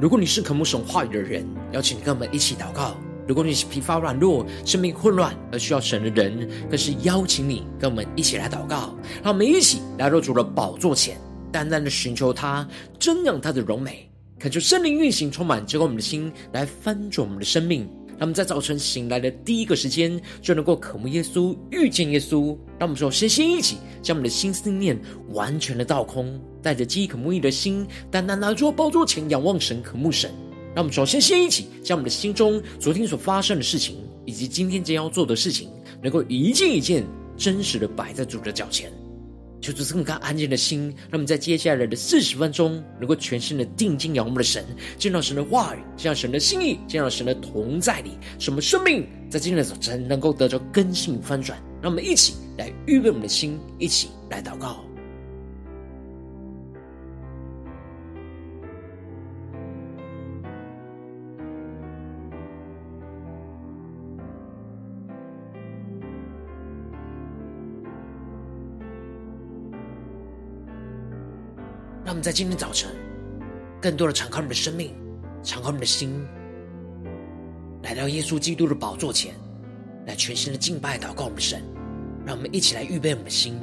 如果你是渴慕神话语的人，邀请你跟我们一起祷告；如果你是疲乏软弱、生命混乱而需要神的人，更是邀请你跟我们一起来祷告。让我们一起来到主的宝座前，淡淡的寻求他，瞻仰他的荣美，恳求圣灵运行充满，结果我们的心，来翻转我们的生命。让我们在早晨醒来的第一个时间，就能够渴慕耶稣、遇见耶稣。让我们说，先先一起将我们的心思念完全的倒空，带着饥渴慕义的心，单单拿出包桌前仰望神、渴慕神。让我们说，先先一起将我们的心中昨天所发生的事情，以及今天将要做的事情，能够一件一件真实的摆在主的脚前。求主赐我们安静的心，让我们在接下来的四十分钟，能够全心的定睛仰望我们的神，见到神的话语，见到神的心意，见到神的同在里，什么生命在今天的早晨能够得着根性翻转。让我们一起来预备我们的心，一起来祷告。让我们在今天早晨，更多的敞开我们的生命，敞开我们的心，来到耶稣基督的宝座前，来全新的敬拜、祷告我们的神。让我们一起来预备我们的心。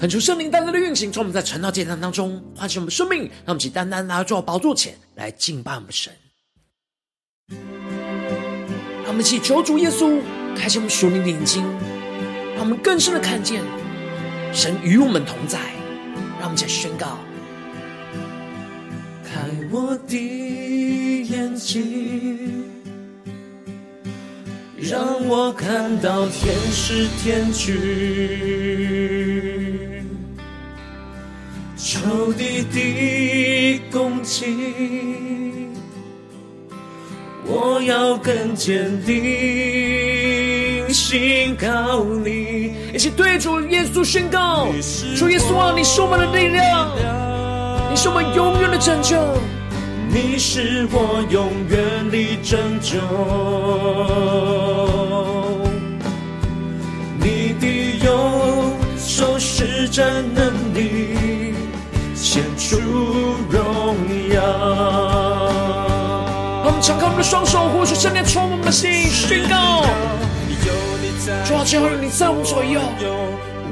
恳求圣灵单单的运行，从我们在晨祷祭坛当中唤醒我们生命，让我们起单单来到宝座前来敬拜我们神。让我们起求主耶稣开启我们属灵的眼睛，让我们更深的看见神与我们同在。让我们起宣告：开我的眼睛，让我看到天使天军。仇敌的攻击，我要更坚定，信靠你。一起对主耶稣宣告：主耶稣啊，你是我们的力量，你是我们永远的拯救，你是我永远的拯救，你的右手施展能力。献出荣耀。我们敞开我们的双手，呼求圣灵充满我们的心，宣告：主啊，只要有你在我们左右，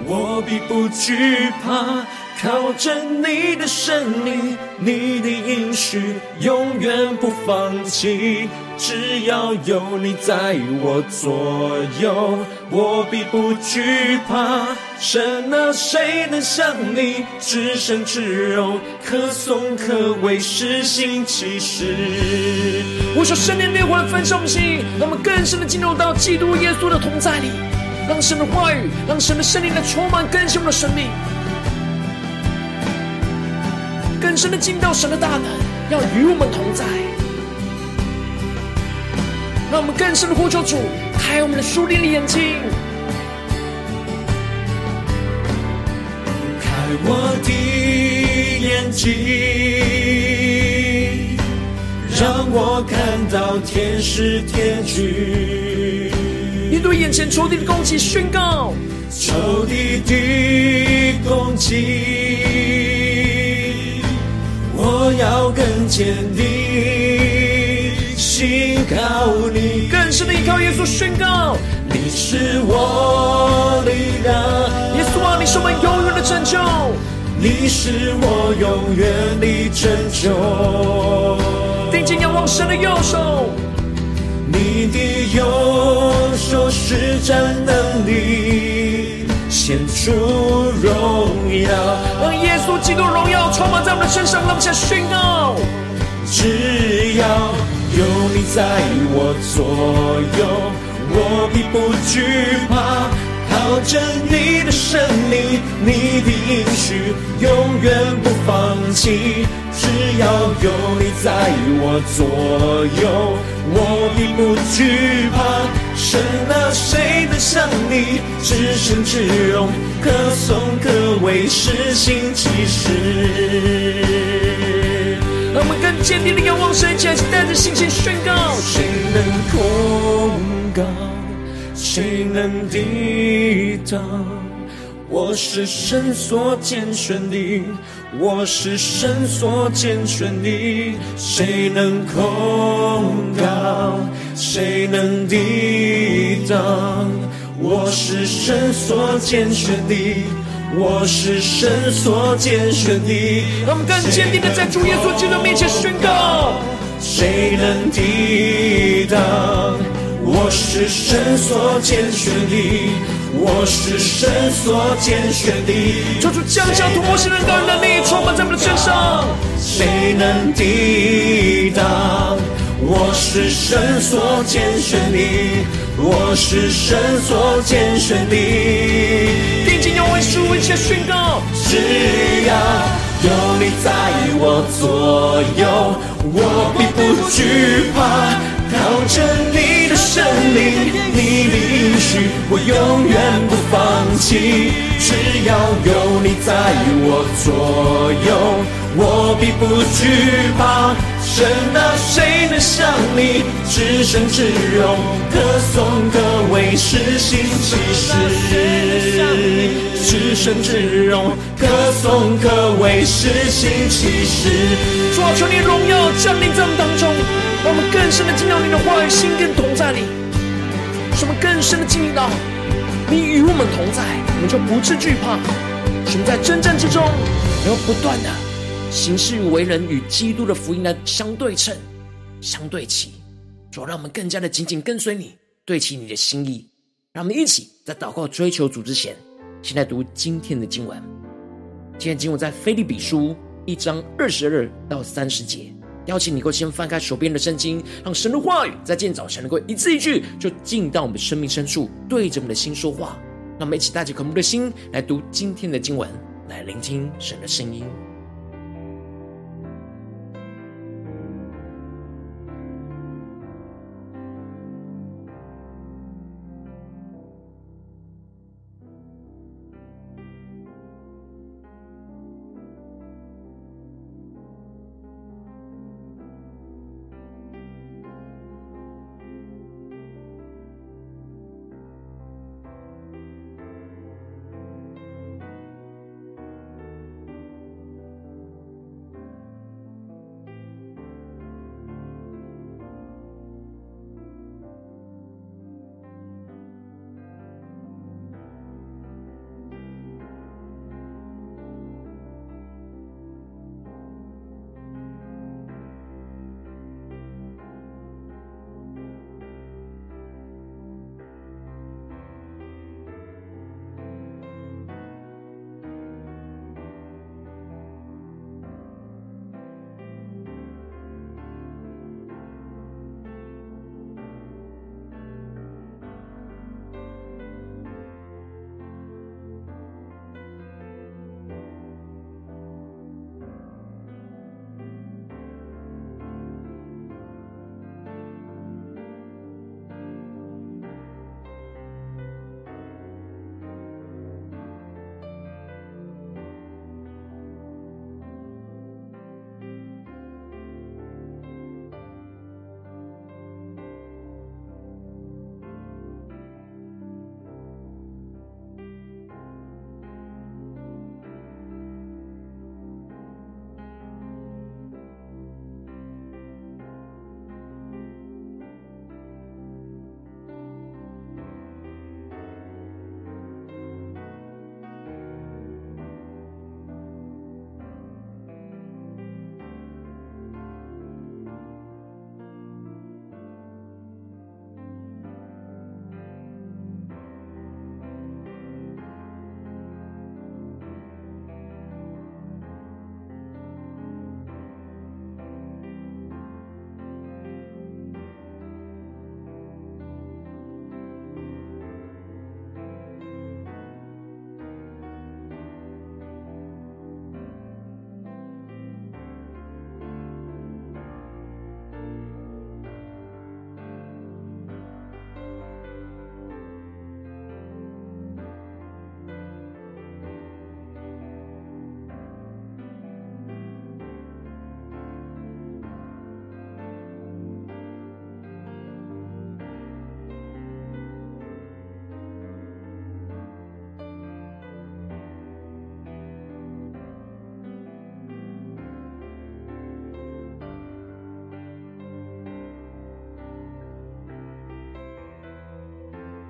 我必不惧怕。靠着你的胜利，你的应许永远不放弃。只要有你在我左右，我必不惧怕。神啊，谁能像你至圣至荣，可颂可畏，施行奇事。我说圣灵烈火的焚烧我们心，让我们更深的进入到基督耶稣的同在里，让神的话语，让神的圣灵来充满更新我们的生命。更深的进到神的大能，要与我们同在，让我们更深的呼求主，开我们的属灵的眼睛，开我的眼睛，让我看到天使天军，你对眼前仇敌的攻击，宣告仇敌的攻击。我要更坚定，信靠你，更深的依靠耶稣，宣告你是我力量。耶稣啊，你是我们永远的拯救，你是我永远的拯救。定睛仰望神的右手，你的右手施展能力。显出荣耀。让耶稣基督荣耀充满在我们的身上，让我们先宣告：只要有你在我左右，我必不惧怕。靠着你的圣灵，你的应许永远不放弃。只要有你在我左右，我必不惧怕。神啊，谁能像你？至圣至荣，可颂可畏，施行奇事。让我们更坚定的仰望神，起来，带着信心宣告：谁能控告？谁能抵挡？我是神所拣选的，我是神所拣选的。谁能控告？谁能抵挡？我是神所拣选的，我是神所拣选的。让我们更坚定的在主耶稣基督面前宣告：谁能抵挡？我是神所拣选的，我是神所拣选的。求主降下突破性的能力，充满在我们的身上。谁能抵挡？我是神所拣选的，我是神所拣选的。定睛仰望主，一切宣告：只要有你在我左右，我必不惧怕。靠着你的圣灵，你的应许，我永远不放弃。只要有你在我左右，我必不惧怕。神啊，谁能像你？至圣至荣，可颂可畏，施行奇事。至圣至荣，可颂可畏，施行奇事。主啊，求你荣耀降临在我们当中。让我们更深的进到你的话语，心更同在里；使我们更深的经历到你与我们同在，我们就不致惧怕。使我们在征战之中，然后不断的行事为人与基督的福音来相对称、相对齐。让我们更加的紧紧跟随你，对齐你的心意。让我们一起在祷告追求主之前，先来读今天的经文。今天经文在腓立比书一章二十二到三十节。邀请你，够先翻开手边的圣经，让神的话语在今天早晨能够一字一句，就进到我们生命深处，对着我们的心说话。让我们一起带着渴慕的心来读今天的经文，来聆听神的声音。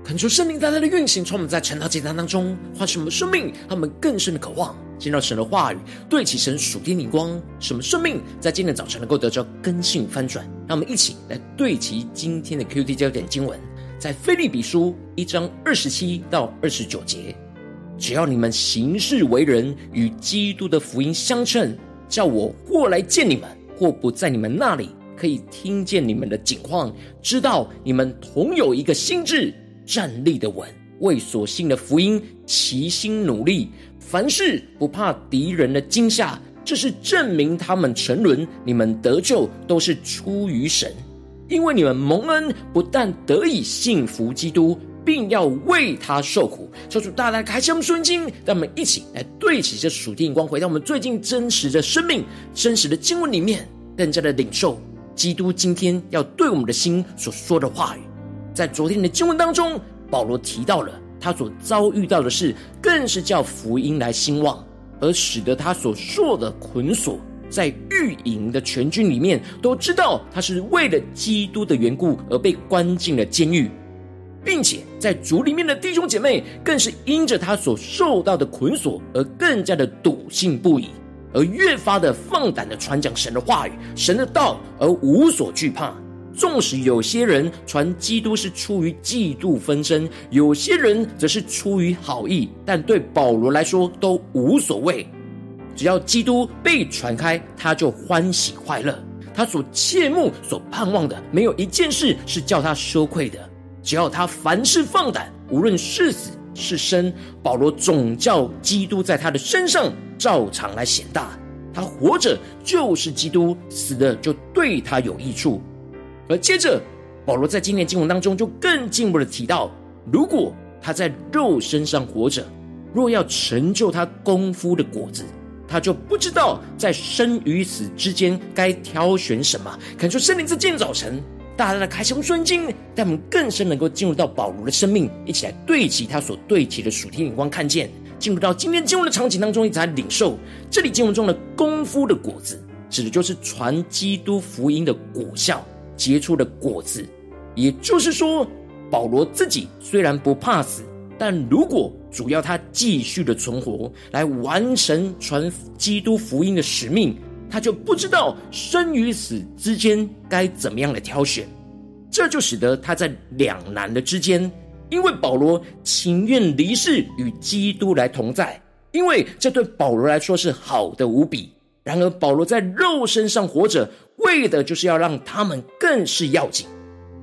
恳求圣灵大大的运行，充满在晨祷祭坛当中，唤醒我们生命，让我们更深的渴望见到神的话语，对齐神属天灵光，使我们生命在今天早晨能够得着更新翻转。让我们一起来对齐今天的 QT 焦点经文，在腓利比书一章二十七到二十九节。只要你们行事为人与基督的福音相称，叫我过来见你们，或不在你们那里，可以听见你们的景况，知道你们同有一个心智。站立的稳，为所信的福音齐心努力，凡事不怕敌人的惊吓，这是证明他们沉沦。你们得救都是出于神，因为你们蒙恩，不但得以信服基督，并要为他受苦。求主大大开启我们顺经，让我们一起来对齐这属天光，回到我们最近真实的生命、真实的经文里面，更加的领受基督今天要对我们的心所说的话语。在昨天的经文当中，保罗提到了他所遭遇到的事，更是叫福音来兴旺，而使得他所受的捆锁，在御营的全军里面都知道他是为了基督的缘故而被关进了监狱，并且在主里面的弟兄姐妹，更是因着他所受到的捆锁而更加的笃信不已，而越发的放胆的传讲神的话语、神的道，而无所惧怕。纵使有些人传基督是出于嫉妒纷争，有些人则是出于好意，但对保罗来说都无所谓。只要基督被传开，他就欢喜快乐。他所切慕、所盼望的，没有一件事是叫他羞愧的。只要他凡事放胆，无论是死是生，保罗总叫基督在他的身上照常来显大。他活着就是基督，死的就对他有益处。而接着，保罗在今天经文当中就更进一步的提到，如果他在肉身上活着，若要成就他功夫的果子，他就不知道在生与死之间该挑选什么。恳求圣灵在今天早晨，大大的开启顺经，带我们更深能够进入到保罗的生命，一起来对齐他所对齐的属天眼光，看见进入到今天经文的场景当中，一起来领受这里经文中的功夫的果子，指的就是传基督福音的果效。结出的果子，也就是说，保罗自己虽然不怕死，但如果主要他继续的存活，来完成传基督福音的使命，他就不知道生与死之间该怎么样来挑选，这就使得他在两难的之间。因为保罗情愿离世与基督来同在，因为这对保罗来说是好的无比。然而，保罗在肉身上活着，为的就是要让他们更是要紧。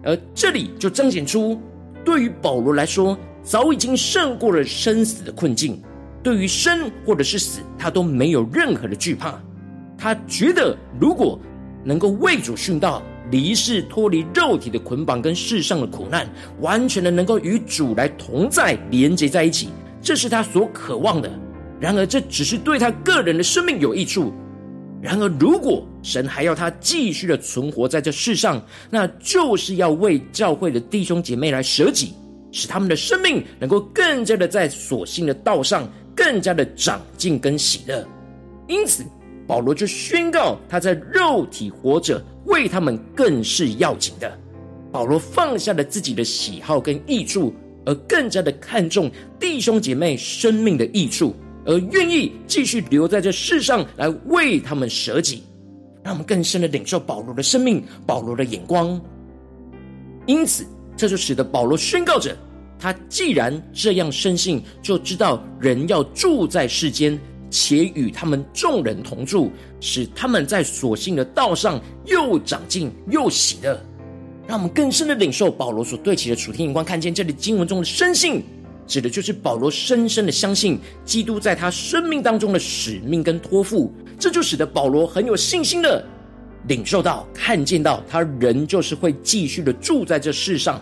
而这里就彰显出，对于保罗来说，早已经胜过了生死的困境。对于生或者是死，他都没有任何的惧怕。他觉得，如果能够为主殉道，离世脱离肉体的捆绑跟世上的苦难，完全的能够与主来同在，连接在一起，这是他所渴望的。然而，这只是对他个人的生命有益处。然而，如果神还要他继续的存活在这世上，那就是要为教会的弟兄姐妹来舍己，使他们的生命能够更加的在所信的道上更加的长进跟喜乐。因此，保罗就宣告他在肉体活着，为他们更是要紧的。保罗放下了自己的喜好跟益处，而更加的看重弟兄姐妹生命的益处。而愿意继续留在这世上来为他们舍己，让我们更深的领受保罗的生命、保罗的眼光。因此，这就使得保罗宣告着：他既然这样深信，就知道人要住在世间，且与他们众人同住，使他们在所信的道上又长进又喜乐。让我们更深的领受保罗所对齐的属天眼光，看见这里经文中的深信。指的就是保罗深深的相信基督在他生命当中的使命跟托付，这就使得保罗很有信心的领受到、看见到，他仍就是会继续的住在这世上，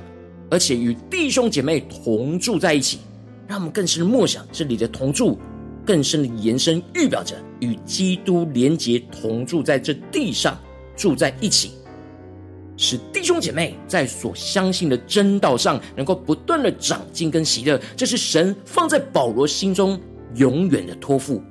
而且与弟兄姐妹同住在一起。让我们更深的默想这里的同住，更深的延伸，预表着与基督连结同住在这地上，住在一起。使弟兄姐妹在所相信的真道上，能够不断的长进跟喜乐，这是神放在保罗心中永远的托付。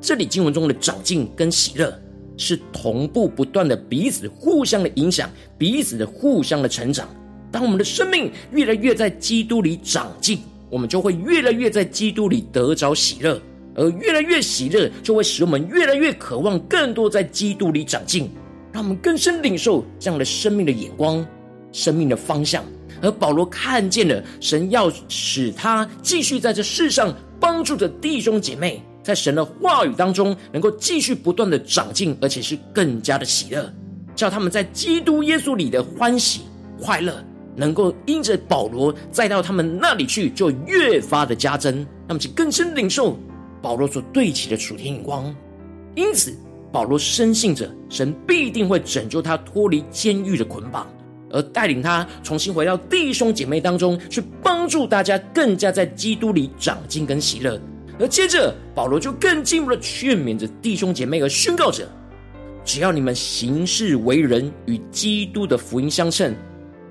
这里经文中的长进跟喜乐，是同步不断的彼此互相的影响，彼此的互相的成长。当我们的生命越来越在基督里长进，我们就会越来越在基督里得着喜乐，而越来越喜乐，就会使我们越来越渴望更多在基督里长进，让我们更深领受这样的生命的眼光、生命的方向。而保罗看见了神要使他继续在这世上帮助着弟兄姐妹，在神的话语当中能够继续不断的长进，而且是更加的喜乐，叫他们在基督耶稣里的欢喜快乐，能够因着保罗再到他们那里去，就越发的加增，那么就更深领受保罗所对齐的属天眼光。因此，保罗深信着神必定会拯救他脱离监狱的捆绑。而带领他重新回到弟兄姐妹当中，去帮助大家更加在基督里长进跟喜乐。而接着保罗就更进一步的劝勉着弟兄姐妹，而宣告着：只要你们行事为人与基督的福音相称，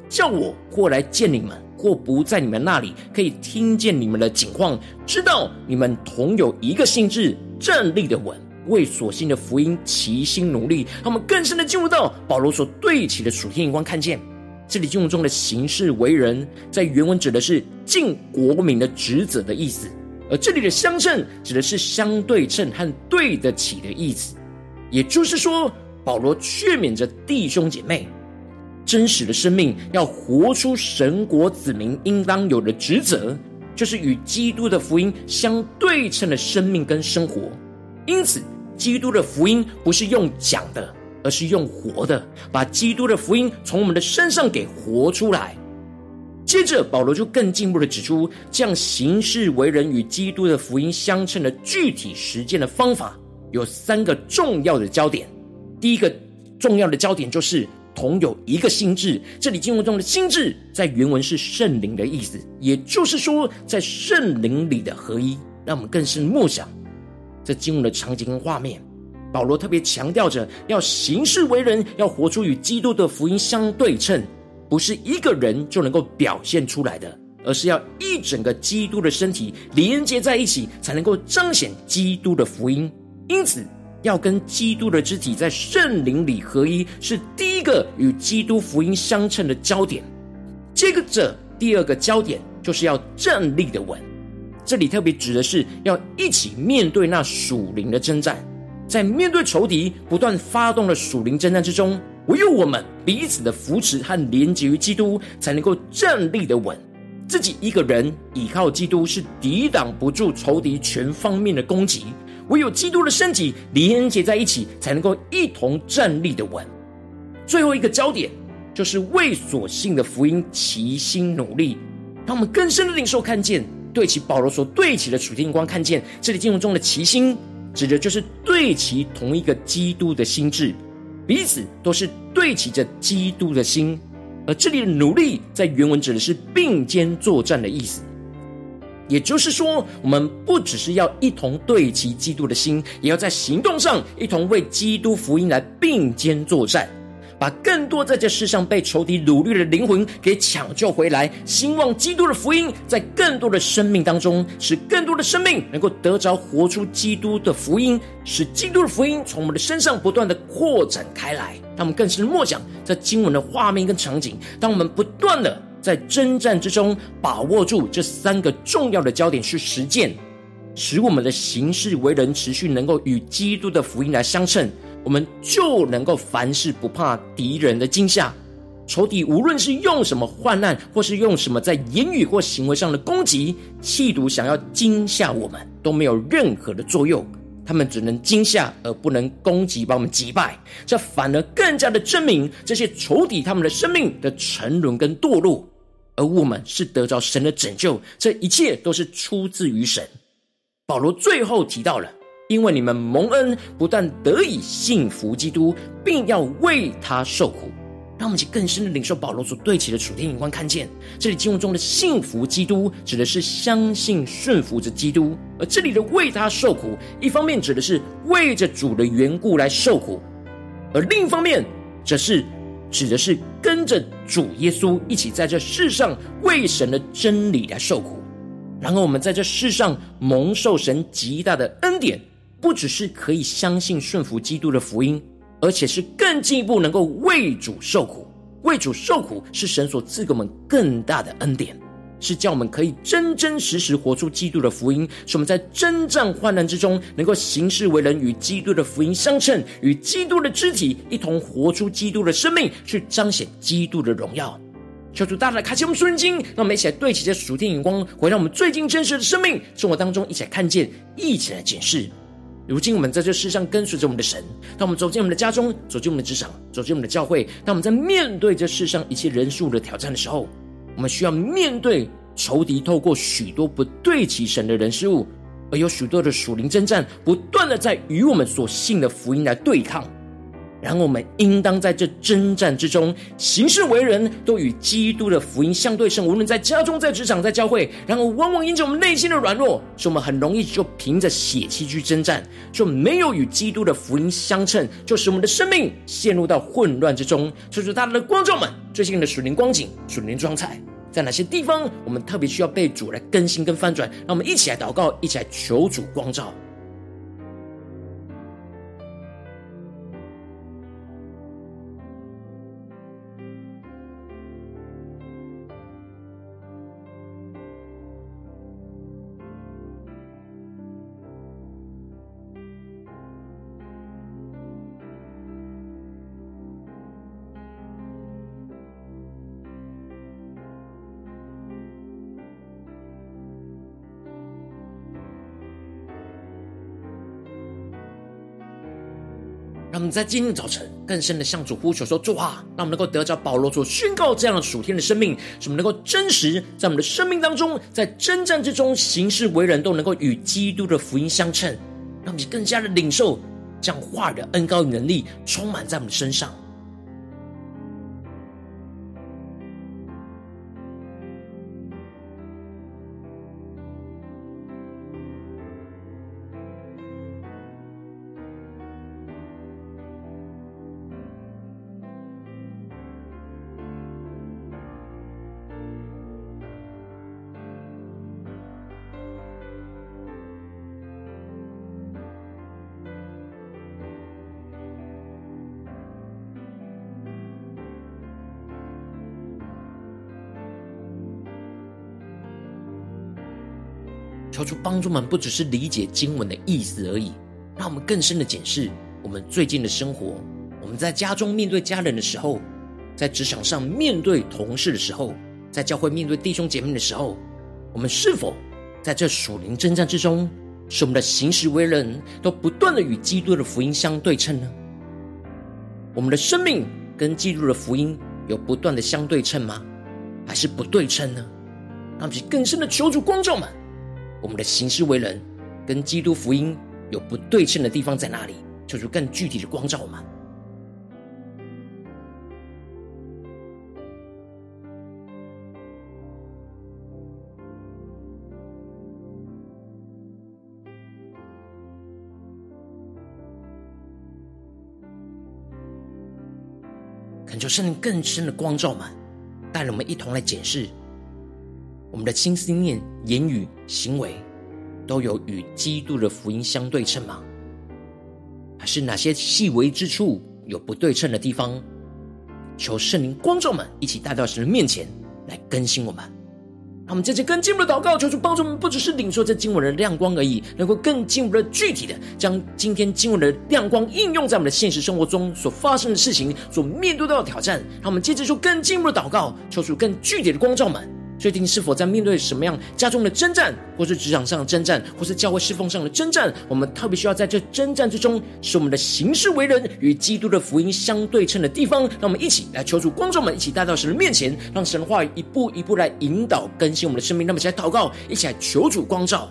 叫我过来见你们，或不在你们那里，可以听见你们的景况，知道你们同有一个心志，站立的稳。为所信的福音齐心努力，让我们更深的进入到保罗所对齐的属天眼光，看见这里经文中的行事为人，在原文指的是尽国民的职责的意思，而这里的相称指的是相对称和对得起的意思。也就是说，保罗劝勉着弟兄姐妹，真实的生命要活出神国子民应当有的职责，就是与基督的福音相对称的生命跟生活。因此，基督的福音不是用讲的，而是用活的，把基督的福音从我们的身上给活出来。接着，保罗就更进一步的指出，这样行事为人与基督的福音相称的具体实践的方法，有三个重要的焦点。第一个重要的焦点就是同有一个心智。这里经文中的心智，在原文是圣灵的意思，也就是说，在圣灵里的合一，让我们更深默想。这经文的场景跟画面，保罗特别强调着要行事为人，要活出与基督的福音相对称，不是一个人就能够表现出来的，而是要一整个基督的身体连接在一起，才能够彰显基督的福音。因此，要跟基督的肢体在圣灵里合一，是第一个与基督福音相称的焦点。接着，第二个焦点就是要站立的稳。这里特别指的是要一起面对那属灵的征战，在面对仇敌不断发动的属灵征战之中，唯有我们彼此的扶持和连结于基督，才能够站立的稳。自己一个人倚靠基督是抵挡不住仇敌全方面的攻击，唯有基督的身体连结在一起，才能够一同站立的稳。最后一个焦点就是为所信的福音齐心努力，让我们更深的领受看见。对齐保罗所对齐的属天光，看见这里经文中的齐心，指的就是对齐同一个基督的心智，彼此都是对齐着基督的心。而这里的努力，在原文指的是并肩作战的意思。也就是说，我们不只是要一同对齐基督的心，也要在行动上一同为基督福音来并肩作战。把更多在这世上被仇敌掳掠的灵魂给抢救回来，兴旺基督的福音在更多的生命当中，使更多的生命能够得着活出基督的福音，使基督的福音从我们的身上不断的扩展开来。让我们更是默想这经文的画面跟场景。当我们不断的在征战之中把握住这三个重要的焦点去实践，使我们的行事为人持续能够与基督的福音来相称。我们就能够凡事不怕敌人的惊吓，仇敌无论是用什么患难，或是用什么在言语或行为上的攻击，企图想要惊吓我们，都没有任何的作用。他们只能惊吓，而不能攻击，把我们击败。这反而更加的证明这些仇敌他们的生命的沉沦跟堕落，而我们是得着神的拯救。这一切都是出自于神。保罗最后提到了。因为你们蒙恩，不但得以信服基督，并要为他受苦，让我们去更深的领受保罗所对齐的属天眼光，看见这里经文中的信服基督，指的是相信顺服着基督；而这里的为他受苦，一方面指的是为着主的缘故来受苦，而另一方面则是指的是跟着主耶稣一起在这世上为神的真理来受苦。然后我们在这世上蒙受神极大的恩典。不只是可以相信顺服基督的福音，而且是更进一步能够为主受苦，为主受苦是神所赐给我们更大的恩典，是叫我们可以真真实实活出基督的福音，使我们在征战患难之中，能够行事为人与基督的福音相称，与基督的肢体一同活出基督的生命，去彰显基督的荣耀。求主大大开启我们属灵经，让我们一起来对齐这属天眼光，回到我们最近真实的生命生活当中，一起来看见，一起来检视。如今我们在这世上跟随着我们的神，当我们走进我们的家中，走进我们的职场，走进我们的教会，当我们在面对这世上一切人数的挑战的时候，我们需要面对仇敌透过许多不对齐神的人事物，而有许多的属灵征战，不断的在与我们所信的福音来对抗。然后我们应当在这征战之中行事为人，都与基督的福音相对称。无论在家中、在职场、在教会，然后往往因着我们内心的软弱，使我们很容易就凭着血气去征战，就没有与基督的福音相称，就使我们的生命陷入到混乱之中。所以说，大家的观众们，最近的属灵光景、属灵状态，在哪些地方我们特别需要被主来更新跟翻转？让我们一起来祷告，一起来求主光照。让我们在今天早晨更深的向主呼求说：“主啊，让我们能够得着保罗所宣告这样的属天的生命，使我们能够真实在我们的生命当中，在征战之中行事为人，都能够与基督的福音相称。让我们更加的领受这样话语的恩高与能力，充满在我们的身上。”助们，不只是理解经文的意思而已，让我们更深的检视我们最近的生活。我们在家中面对家人的时候，在职场上面对同事的时候，在教会面对弟兄姐妹的时候，我们是否在这属灵征战之中，使我们的行事为人都不断的与基督的福音相对称呢？我们的生命跟基督的福音有不断的相对称吗？还是不对称呢？让我们更深的求主光照们。我们的行事为人跟基督福音有不对称的地方在哪里？求主更具体的光照我们。恳求圣灵更深的光照我们，带领我们一同来检视。我们的心思念、言语、行为，都有与基督的福音相对称吗？还是哪些细微之处有不对称的地方？求圣灵光照们一起带到神的面前来更新我们。让我们接着更进一步的祷告，求主帮助我们，不只是领受这经文的亮光而已，能够更进一步的具体的将今天经文的亮光应用在我们的现实生活中所发生的事情、所面对到的挑战。让我们接着就更进一步的祷告，求主更具体的光照们。最近是否在面对什么样家中的征战，或是职场上的征战，或是教会侍奉上的征战？我们特别需要在这征战之中，使我们的行事为人与基督的福音相对称的地方。让我们一起来求助，观众们一起带到神的面前，让神话语一步一步来引导更新我们的生命。那么，一起来祷告，一起来求主光照。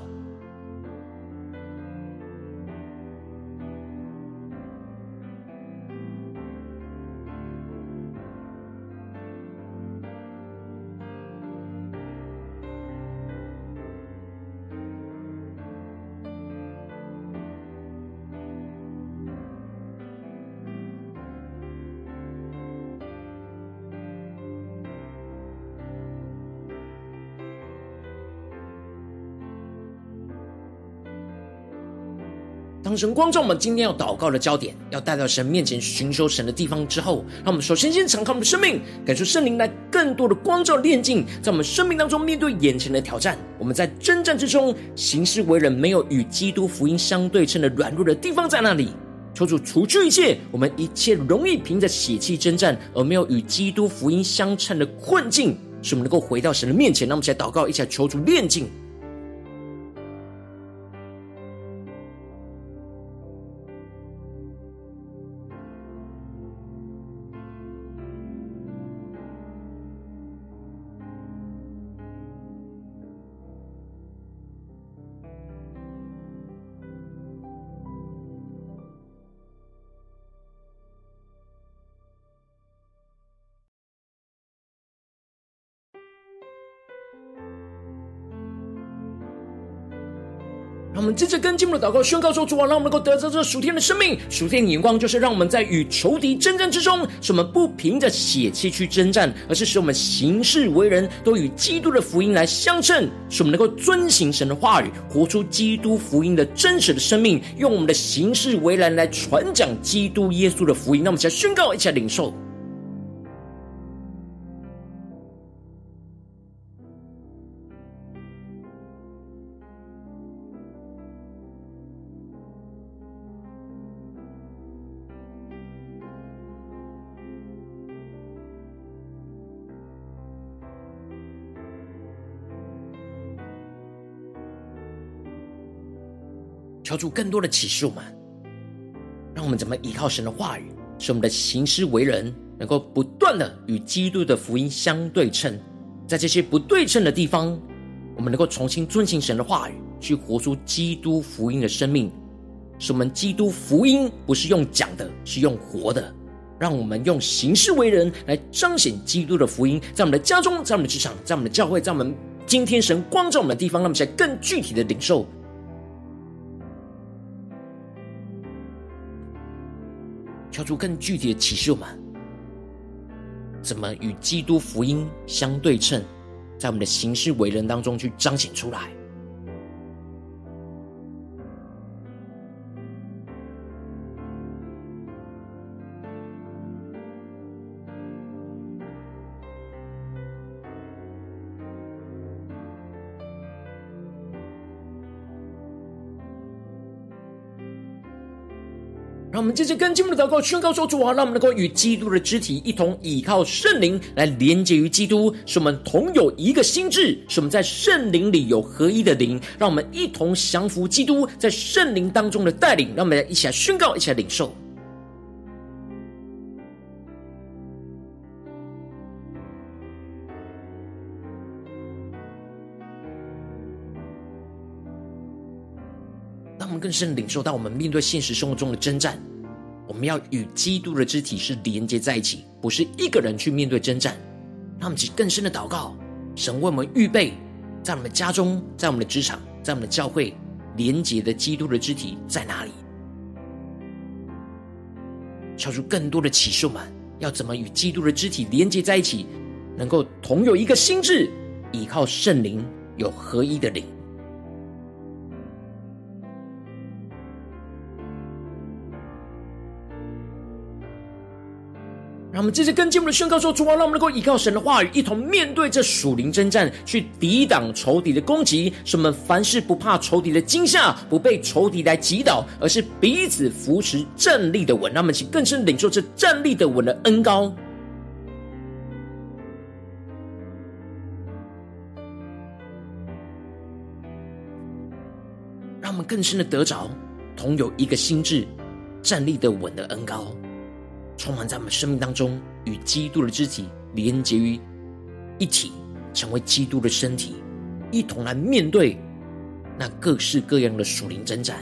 当神光照我们今天要祷告的焦点，要带到神面前寻求神的地方之后，让我们首先先敞开我们的生命，感受圣灵来更多的光照炼净，在我们生命当中面对眼前的挑战。我们在征战之中行事为人没有与基督福音相对称的软弱的地方在哪里？求主除去一切我们一切容易凭着血气征战而没有与基督福音相称的困境，使我们能够回到神的面前。让我们一起来祷告，一起来求主炼净。我们接着跟进我们的祷告，宣告说：“主啊，让我们能够得着这属天的生命。属天的眼光就是让我们在与仇敌征战之中，使我们不凭着血气去征战，而是使我们行事为人都与基督的福音来相称，使我们能够遵行神的话语，活出基督福音的真实的生命，用我们的行事为人来传讲基督耶稣的福音。那么，一起来宣告，一起来领受。”求出更多的启示我们，让我们怎么依靠神的话语，使我们的行事为人能够不断的与基督的福音相对称。在这些不对称的地方，我们能够重新遵行神的话语，去活出基督福音的生命。使我们基督福音不是用讲的，是用活的。让我们用行事为人来彰显基督的福音，在我们的家中，在我们的职场，在我们的教会，在我们今天神光照我们的地方，让我们在更具体的领受。跳出更具体的启示，我们怎么与基督福音相对称，在我们的行事为人当中去彰显出来。我们接着跟进我的祷告，宣告说：“主啊，让我们能够与基督的肢体一同倚靠圣灵，来连接于基督，使我们同有一个心智，使我们在圣灵里有合一的灵。让我们一同降服基督在圣灵当中的带领。让我们一起来宣告，一起来领受。更深领受到，我们面对现实生活中的征战。”我们要与基督的肢体是连接在一起，不是一个人去面对征战。让我们去更深的祷告，神为我们预备，在我们的家中，在我们的职场，在我们的教会，连接的基督的肢体在哪里？敲出更多的启示们，要怎么与基督的肢体连接在一起，能够同有一个心智，依靠圣灵，有合一的灵。让我们接着跟进我们的宣告说：主啊，让我们能够依靠神的话语，一同面对这属灵征战，去抵挡仇敌的攻击。使我们凡事不怕仇敌的惊吓，不被仇敌来击倒，而是彼此扶持，站立的稳。让我们请更深领受这站立的稳的恩膏，让我们更深的得着同有一个心智，站立的稳的恩膏。充满在我们生命当中，与基督的肢体连结于一体，成为基督的身体，一同来面对那各式各样的属灵征战。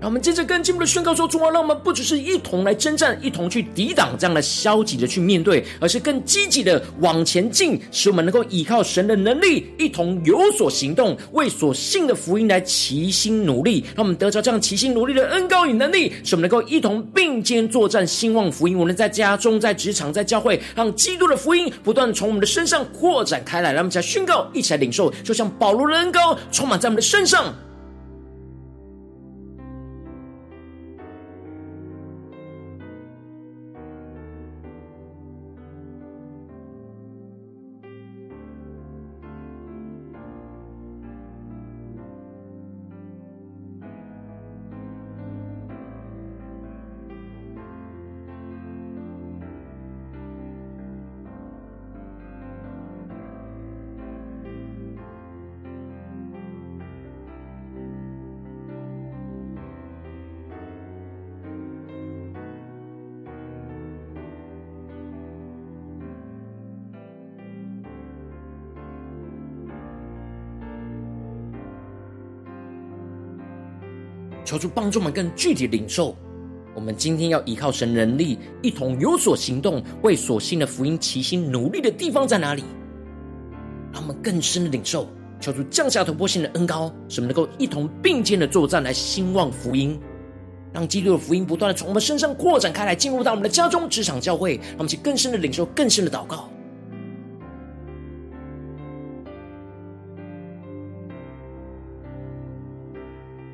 让我们接着更进一步的宣告说：主啊，让我们不只是一同来征战，一同去抵挡这样的消极的去面对，而是更积极的往前进，使我们能够依靠神的能力，一同有所行动，为所信的福音来齐心努力。让我们得着这样齐心努力的恩膏与能力，使我们能够一同并肩作战，兴旺福音。无论在家中、在职场、在教会，让基督的福音不断从我们的身上扩展开来。让我们一起来宣告，一起来领受，就像保罗的恩膏充满在我们的身上。主帮助我们更具体领受，我们今天要依靠神能力，一同有所行动，为所信的福音齐心努力的地方在哪里？让我们更深的领受，求主降下突破性的恩膏，使我们能够一同并肩的作战，来兴旺福音，让基督的福音不断的从我们身上扩展开来，进入到我们的家中、职场、教会，让我们去更深的领受、更深的祷告。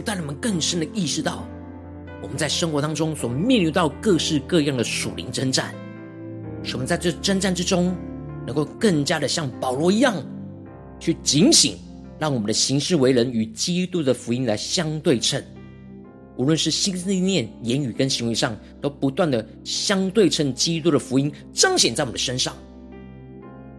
主带领我们更深的意识到，我们在生活当中所面临到各式各样的属灵征战，使我们在这征战之中，能够更加的像保罗一样，去警醒，让我们的行事为人与基督的福音来相对称，无论是心思意念、言语跟行为上，都不断的相对称基督的福音彰显在我们的身上。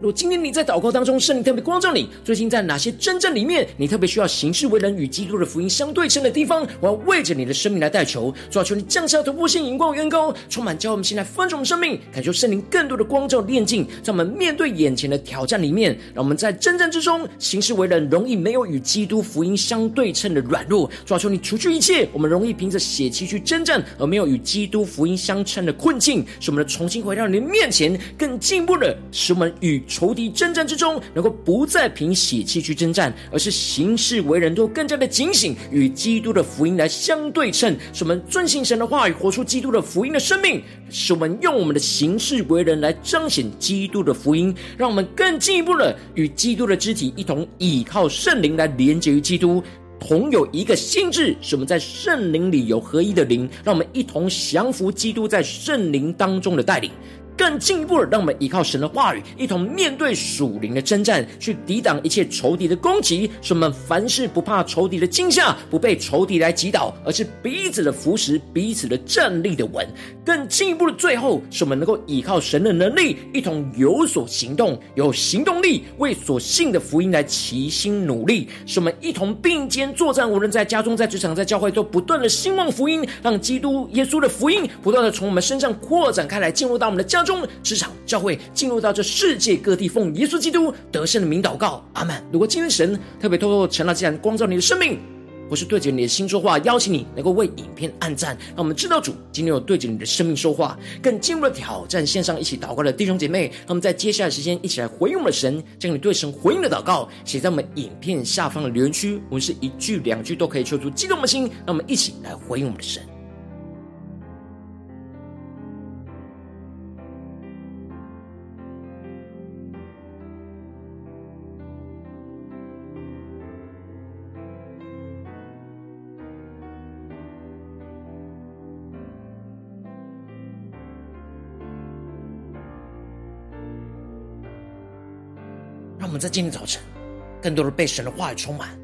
如果今天你在祷告当中，圣灵特别光照你，最近在哪些征战里面，你特别需要行事为人与基督的福音相对称的地方，我要为着你的生命来代求，主要求你降下突破性、眼光与恩膏，充满教我们现在丰盛生命，感受圣灵更多的光照炼净，在我们面对眼前的挑战里面，让我们在征战之中行事为人容易没有与基督福音相对称的软弱，主要求你除去一切我们容易凭着血气去征战而没有与基督福音相称的困境，使我们的重新回到你的面前，更进一步的使我们与仇敌征战之中，能够不再凭血气去征战，而是行事为人都更加的警醒，与基督的福音来相对称。使我们遵行神的话语，活出基督的福音的生命。使我们用我们的行事为人来彰显基督的福音，让我们更进一步的与基督的肢体一同倚靠圣灵来连接于基督，同有一个心智。使我们在圣灵里有合一的灵，让我们一同降服基督在圣灵当中的带领。更进一步的，让我们依靠神的话语，一同面对属灵的征战，去抵挡一切仇敌的攻击。使我们凡事不怕仇敌的惊吓，不被仇敌来击倒，而是彼此的扶持，彼此的站立的稳。更进一步的，最后使我们能够依靠神的能力，一同有所行动，有行动力，为所信的福音来齐心努力。使我们一同并肩作战，无论在家中、在职场、在教会，都不断的兴旺福音，让基督耶稣的福音不断的从我们身上扩展开来，进入到我们的家中。中职场教会进入到这世界各地，奉耶稣基督得胜的名祷告，阿门。如果今天神特别透过陈老师光照你的生命，或是对着你的心说话，邀请你能够为影片按赞，让我们知道主今天有对着你的生命说话，更进入了挑战线上一起祷告的弟兄姐妹，让我们在接下来时间一起来回应我们的神，将你对神回应的祷告写在我们影片下方的留言区，我们是一句两句都可以说出激动的心，让我们一起来回应我们的神。我们在今天早晨，更多的被神的话语充满，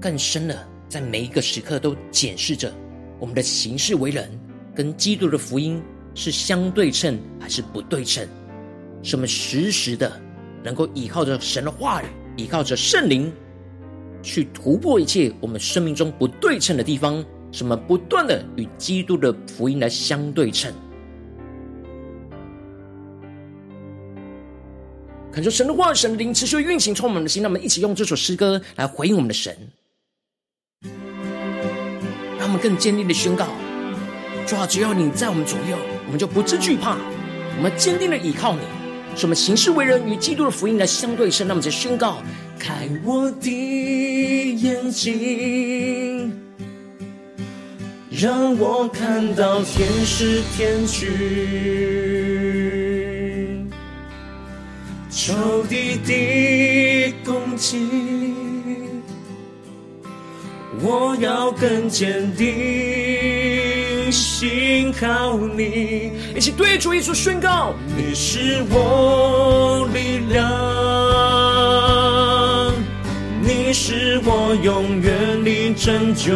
更深的在每一个时刻都检视着我们的行事为人，跟基督的福音是相对称还是不对称？什么实时的能够依靠着神的话语，依靠着圣灵，去突破一切我们生命中不对称的地方，什么不断的与基督的福音来相对称。恳求神的话语、神灵持续运行，充满我们的心。让我们一起用这首诗歌来回应我们的神，让我们更坚定的宣告：主啊，只要你在我们左右，我们就不致惧怕。我们坚定的依靠你，使我们行事为人与基督的福音来相对称。让我们再宣告：开我的眼睛，让我看到天使天军。仇敌的攻击，我要更坚定，信靠你。一起对主耶稣宣告：你是我力量，你是我永远的拯救，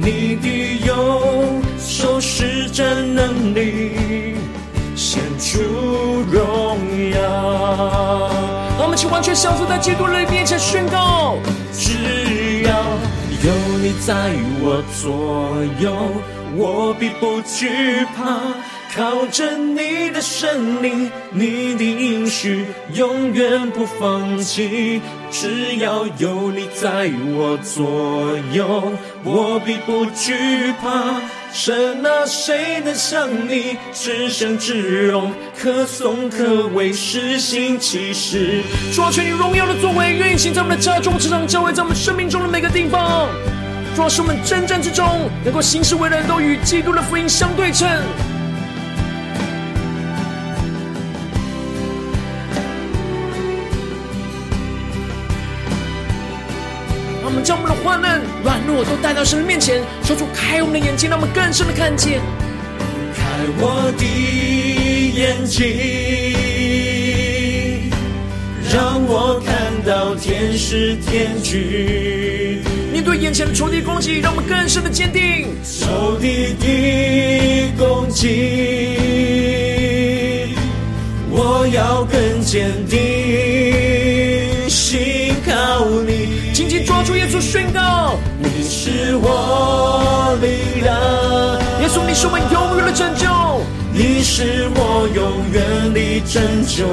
你的右手施展能力。出荣耀，让我们一起完全降服在基督里面前宣告：只要有你在我左右，我必不惧怕。靠着你的圣灵，你的应许永远不放弃。只要有你在我左右，我必不惧怕。神啊，谁能像你至圣至荣，可颂可畏，施行其事？主啊，全你荣耀的作为运行在我们的家中、职场、教会，在我们生命中的每个地方。主啊，使我们征战之中，能够行事为人，都与基督的福音相对称。将我们的患难、软弱都带到神的面前，求主开我们的眼睛，让我们更深的看见。开我的眼睛，让我看到天使天军。面对眼前的仇敌攻击，让我们更深的坚定。仇敌的攻击，我要更坚定，抓住耶稣，宣告：你是我力量。耶稣，你是我永远的拯救，你是我永远的拯救。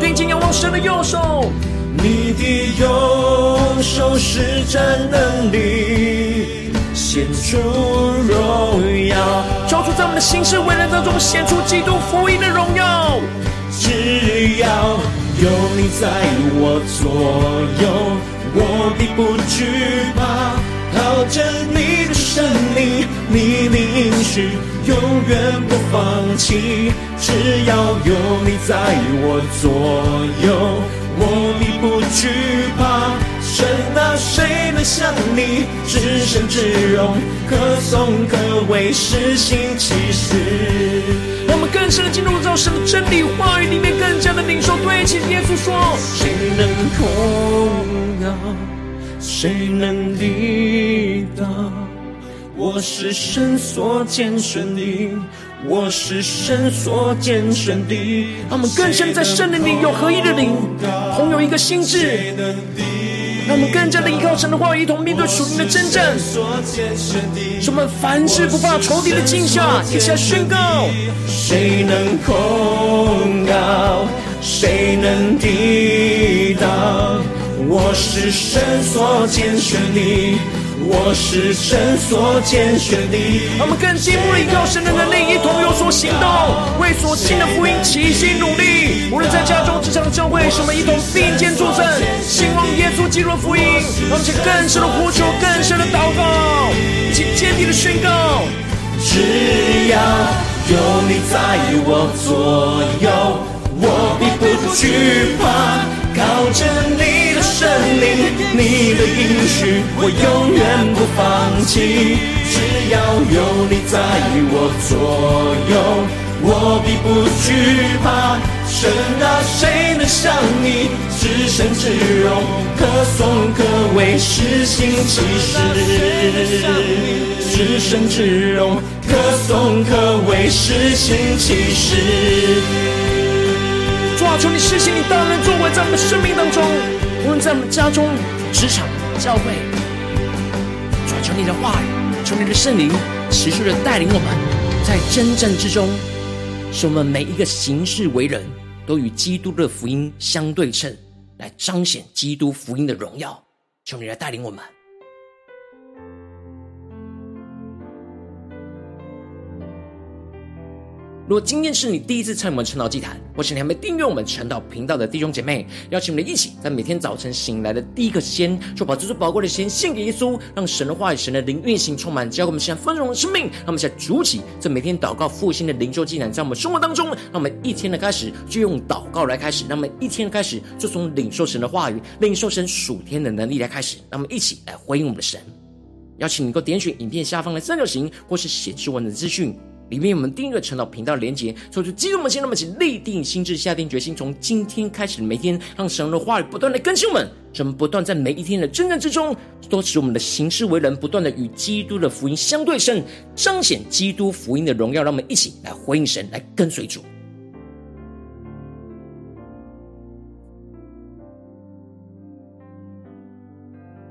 定睛仰望神的右手，你的右手施展能力，显出荣耀。抓住在我们的心事为人当中显出基督福音的荣耀。只要。有你在我左右，我必不惧怕。靠着你的神灵，你的应许永远不放弃。只要有你在我左右，我必不惧怕。神啊，谁能像你至圣至荣，可颂可畏，施行奇事？更深的进入到神的真理话语里面，更加的领受。对齐耶稣说：谁能控告？谁能抵挡？我是神所拣选的，我是神所拣选的。他们更深在圣灵里有合一的灵，同有一个心志。让我们更加的依靠神的话语，一同面对属灵的征战。使我们凡事不怕仇敌的惊吓，一起来宣告：谁能控告？谁能抵挡？我是神所拣选的。我是神所拣选的，让我们更进一步依靠神的能力，一同有所行动，为所信的福音齐心努力。无论在家中、职场、教会，使我们一同并肩作证，兴旺耶稣基督的福音。让我们更深的呼求，更深的祷告，一起坚定的宣告：只要有你在我左右，我必不惧怕，靠着你的。圣灵，你的应许我永远不放弃。只要有你在我左右，我必不惧怕。神啊，谁能像你至圣至荣，可颂可畏，施行奇事。至圣至荣，可颂可畏，施行奇事。主啊，求你施行你大能作为在我们生命当中。无论在我们家中、职场、教会，主求你的话语，求你的圣灵持续的带领我们，在征战之中，使我们每一个行事为人，都与基督的福音相对称，来彰显基督福音的荣耀。求你来带领我们。如果今天是你第一次参与我们晨祷祭坛，或是你还没订阅我们晨祷频道的弟兄姐妹，邀请我们一起在每天早晨醒来的第一个时间，就把这最宝贵的时间献给耶稣，让神的话语、神的灵运行充满，教给我们现在丰盛的生命。让我们现在主起这每天祷告复兴的灵修祭坛，在我们生活当中，让我们一天的开始就用祷告来开始，让我们一天的开始就从领受神的话语、领受神属天的能力来开始。让我们一起来回应我们的神。邀请你能够点选影片下方的三角形，或是显示文的资讯。里面我们订阅陈老频道连接，说出激动的心，那么请立定心智，下定决心，从今天开始每天，让神的话语不断的更新我们，使我们不断在每一天的征战之中，都使我们的行事为人不断的与基督的福音相对称，彰显基督福音的荣耀。让我们一起来回应神，来跟随主。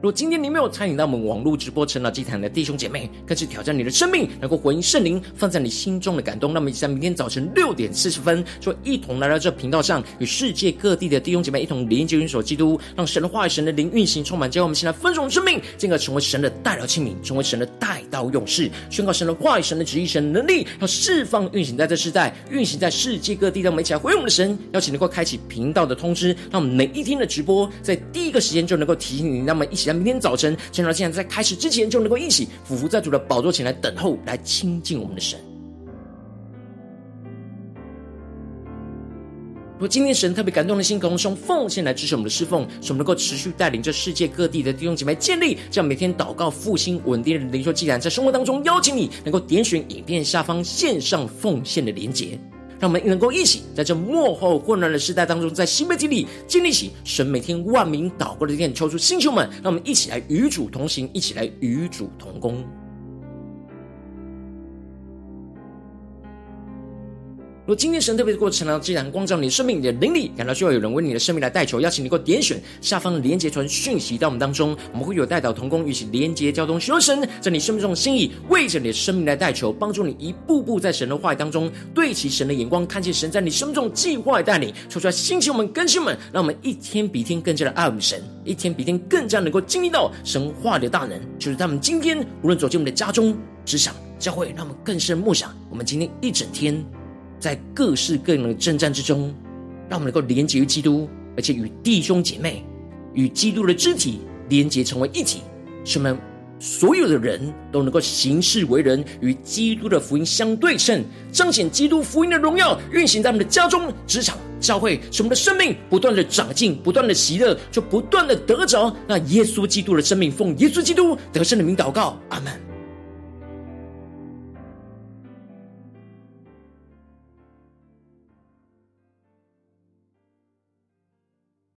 如果今天你没有参与到我们网络直播晨祷祭坛的弟兄姐妹，更是挑战你的生命，能够回应圣灵放在你心中的感动。那么，在明天早晨六点四十分，就一同来到这频道上，与世界各地的弟兄姐妹一同连接、元首基督，让神的话语、神的灵运行充满，将我们现在丰盛的生命，进而成为神的代祷器皿，成为神的代祷勇士，宣告神的话语、神的旨意、神的能力，要释放运行在这世代，运行在世界各地。让我们一起来回应我们的神，邀请能够开启频道的通知，让我们每一天的直播在第一个时间就能够提醒你。让我们一起明天早晨，趁到现在，在开始之前，就能够一起俯伏在主的宝座前来等候，来亲近我们的神。如果今天神特别感动的心，可以用奉献来支持我们的侍奉，使我们能够持续带领着世界各地的弟兄姐妹建立这样每天祷告复兴稳定的灵修祭坛，在生活当中邀请你能够点选影片下方线上奉献的连结。让我们能够一起在这幕后混乱的时代当中，在新媒体里建立起神每天万名祷告的殿，抽出星球们，让我们一起来与主同行，一起来与主同工。今天神特别的过程呢，既然光照你生命，你的灵里，感到需要有人为你的生命来代求，邀请你给我点选下方连结传讯息到我们当中，我们会有代祷同工，与其连结交通，求神在你生命中的心意，为着你的生命来代求，帮助你一步步在神的话语当中对齐神的眼光，看见神在你生命中计划带领，说出来兴起我们更新们，让我们一天比一天更加的爱我们神，一天比一天更加能够经历到神话的大能，就是他们今天无论走进我们的家中、职场、教会，让我们更深默想，我们今天一整天。在各式各样的征战之中，让我们能够连结于基督，而且与弟兄姐妹、与基督的肢体连结成为一体，使我们所有的人都能够行事为人，与基督的福音相对称，彰显基督福音的荣耀，运行在我们的家中、职场、教会，使我们的生命不断的长进，不断的喜乐，就不断的得着那耶稣基督的生命。奉耶稣基督得胜的名祷告，阿门。